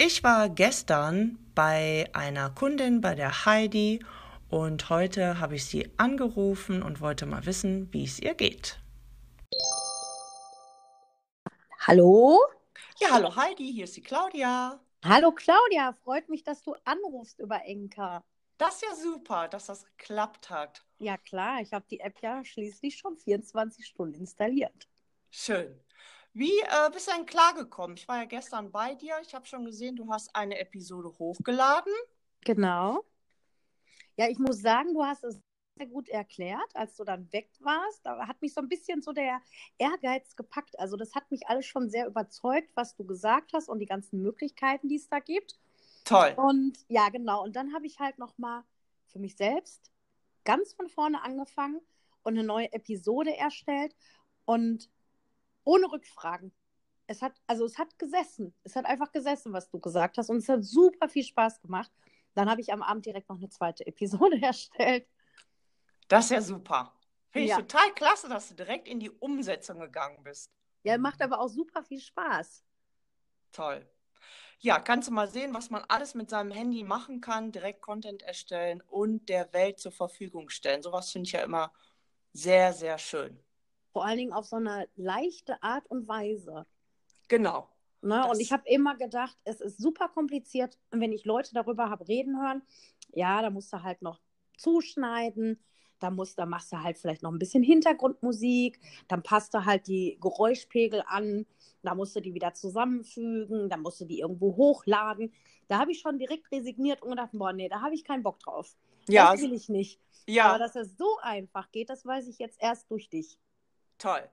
Ich war gestern bei einer Kundin, bei der Heidi, und heute habe ich sie angerufen und wollte mal wissen, wie es ihr geht. Hallo? Ja, hallo Heidi, hier ist die Claudia. Hallo Claudia, freut mich, dass du anrufst über Enka. Das ist ja super, dass das geklappt hat. Ja klar, ich habe die App ja schließlich schon 24 Stunden installiert. Schön. Wie äh, bist du denn klargekommen? Ich war ja gestern bei dir. Ich habe schon gesehen, du hast eine Episode hochgeladen. Genau. Ja, ich muss sagen, du hast es sehr gut erklärt, als du dann weg warst. Da hat mich so ein bisschen so der Ehrgeiz gepackt. Also das hat mich alles schon sehr überzeugt, was du gesagt hast und die ganzen Möglichkeiten, die es da gibt. Toll. Und ja, genau. Und dann habe ich halt noch mal für mich selbst ganz von vorne angefangen und eine neue Episode erstellt und ohne Rückfragen. Es hat, also es hat gesessen. Es hat einfach gesessen, was du gesagt hast. Und es hat super viel Spaß gemacht. Dann habe ich am Abend direkt noch eine zweite Episode erstellt. Das ist ja super. Finde ich Ja. total klasse, dass du direkt in die Umsetzung gegangen bist. Ja, macht aber auch super viel Spaß. Toll. Ja, kannst du mal sehen, was man alles mit seinem Handy machen kann, direkt Content erstellen und der Welt zur Verfügung stellen. Sowas finde ich ja immer sehr, sehr schön. Vor allen Dingen auf so eine leichte Art und Weise. Genau. Ne? Und ich habe immer gedacht, es ist super kompliziert. Und wenn ich Leute darüber habe reden hören, ja, da musst du halt noch zuschneiden. Da, musst, da machst du halt vielleicht noch ein bisschen Hintergrundmusik. Dann passt du halt die Geräuschpegel an. Da musst du die wieder zusammenfügen. Dann musst du die irgendwo hochladen. Da habe ich schon direkt resigniert und gedacht, boah, nee, da habe ich keinen Bock drauf. Ja, Das will ich nicht. Aber ja, dass es so einfach geht, das weiß ich jetzt erst durch dich. Toll.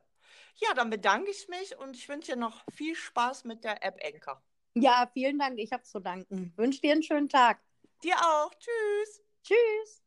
Ja, dann bedanke ich mich und ich wünsche dir noch viel Spaß mit der App Enker. Ja, vielen Dank. Ich habe zu danken. Wünsche dir einen schönen Tag. Dir auch. Tschüss. Tschüss.